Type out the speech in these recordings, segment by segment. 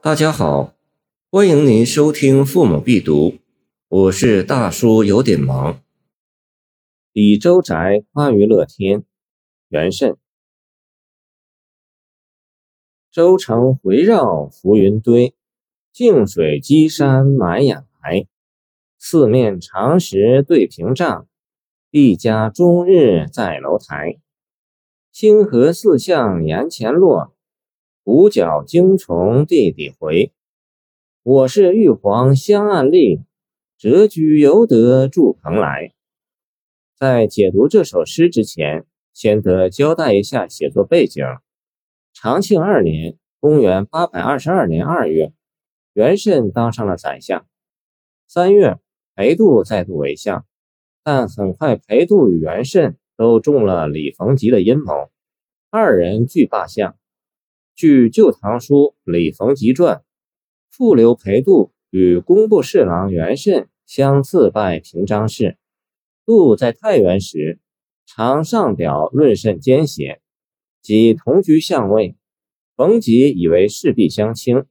大家好，欢迎您收听《父母必读》，我是大叔，有点忙。李周宅花于乐天，元慎。周城回绕浮云堆，静水积山满眼来。四面长石对屏障，一家终日在楼台。星河四象檐前落。五角惊从地底回，我是玉皇香案立，谪居犹得住蓬莱。在解读这首诗之前，先得交代一下写作背景。长庆二年（公元822年二月），元慎当上了宰相。三月，裴度再度为相，但很快裴度与元慎都中了李逢吉的阴谋，二人俱罢相。据《旧唐书·李逢吉传》，复留裴度与工部侍郎元慎相次拜平章事。度在太原时，常上表论甚奸邪，即同居相位。逢吉以为势必相轻，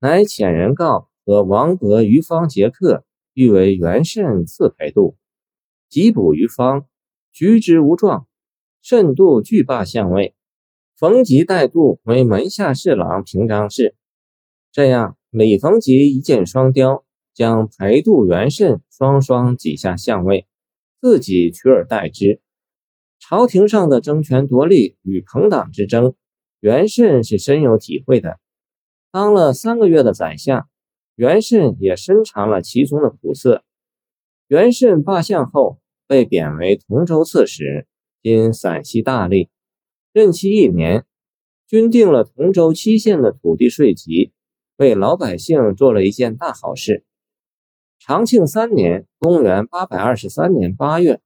乃遣人告和王伯于方结客，欲为元慎赐裴度。及捕于方，举之无状，慎度惧罢相位。冯吉带度为门下侍郎平章事，这样李逢吉一箭双雕，将裴度、元慎双双挤下相位，自己取而代之。朝廷上的争权夺利与朋党之争，元慎是深有体会的。当了三个月的宰相，元慎也深尝了其中的苦涩。元慎罢相后，被贬为同州刺史，今陕西大吏。任期一年，均定了同州七县的土地税籍，为老百姓做了一件大好事。长庆三年（公元823年8月），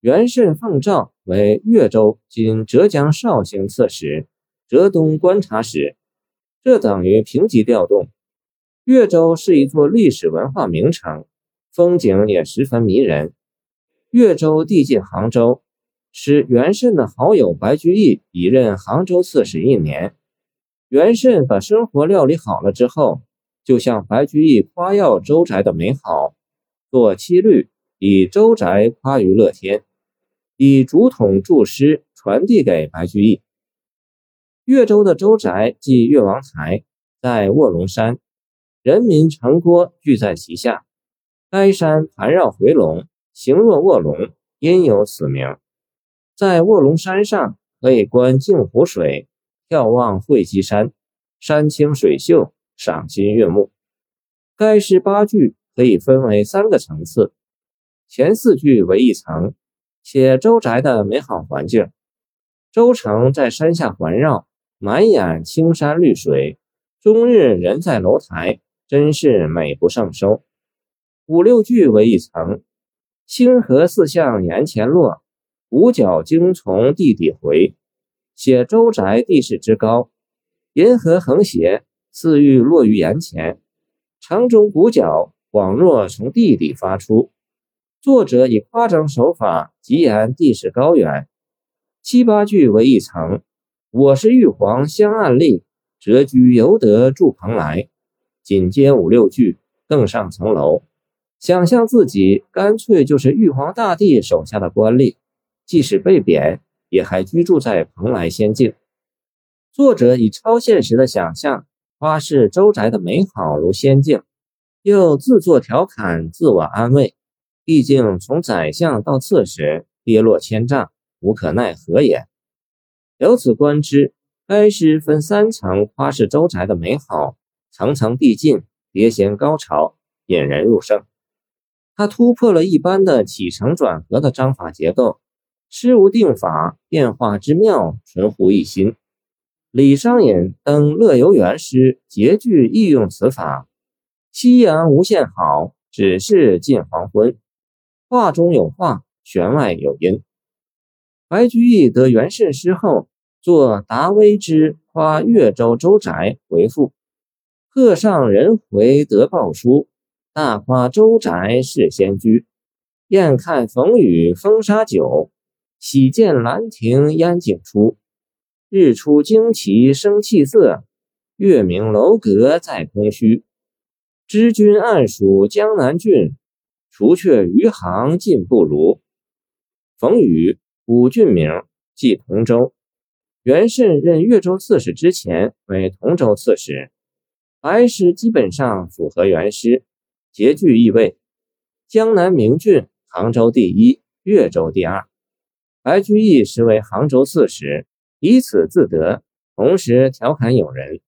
元慎奉诏为越州（今浙江绍兴）刺史、浙东观察使，这等于平级调动。越州是一座历史文化名城，风景也十分迷人。越州地近杭州。使元慎的好友白居易已任杭州刺史一年。元慎把生活料理好了之后，就向白居易夸耀周宅的美好，作七律以周宅夸于乐天，以竹筒注诗传递给白居易。越州的周宅即越王台，在卧龙山，人民城郭聚在其下。该山盘绕回龙，形若卧龙，因有此名。在卧龙山上可以观镜湖水，眺望会稽山，山清水秀，赏心悦目。该诗八句可以分为三个层次，前四句为一层，写周宅的美好环境。周城在山下环绕，满眼青山绿水，终日人在楼台，真是美不胜收。五六句为一层，星河四象檐前落。五角惊从地底回，写周宅地势之高，银河横斜，似欲落于眼前。城中鼓角恍若从地底发出。作者以夸张手法，极言地势高远。七八句为一层，我是玉皇香案立，谪居犹得住蓬莱。紧接五六句，更上层楼，想象自己干脆就是玉皇大帝手下的官吏。即使被贬，也还居住在蓬莱仙境。作者以超现实的想象夸示周宅的美好如仙境，又自作调侃，自我安慰。毕竟从宰相到刺史，跌落千丈，无可奈何也。由此观之，该诗分三层夸示周宅的美好，层层递进，叠衔高潮，引人入胜。它突破了一般的起承转合的章法结构。诗无定法，变化之妙，纯乎一心。李商隐登《乐游原》诗，结句亦用此法。夕阳无限好，只是近黄昏。画中有画，弦外有音。白居易得元慎诗后，作《达微之夸越州周宅》回复，鹤上人回得报书，大夸周宅是仙居。燕看逢雨风沙酒。喜见兰亭烟景出，日出惊奇生气色。月明楼阁在空虚。知君暗属江南郡，除却余杭尽不如。冯宇，古郡名，即同州。元慎任越州刺史之前为同州刺史，白氏基本上符合原诗，皆具意味。江南名郡，杭州第一，越州第二。白居易实为杭州刺史，以此自得，同时调侃友人。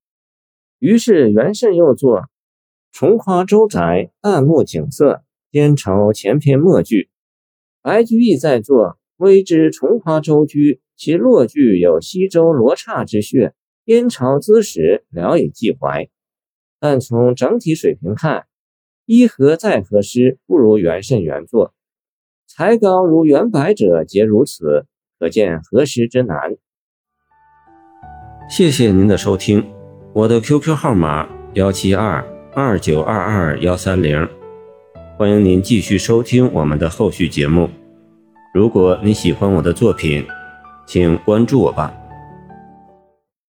于是元慎又作“重夸州宅，暗目景色，颠愁前篇末句”。白居易在作“微知重夸州居”。其落句有西周罗刹之穴，燕朝资史聊以寄怀。但从整体水平看，一何再何诗不如元慎原作，才高如元白者皆如此，可见何时之难。谢谢您的收听，我的 QQ 号码幺七二二九二二幺三零，欢迎您继续收听我们的后续节目。如果你喜欢我的作品，请关注我吧。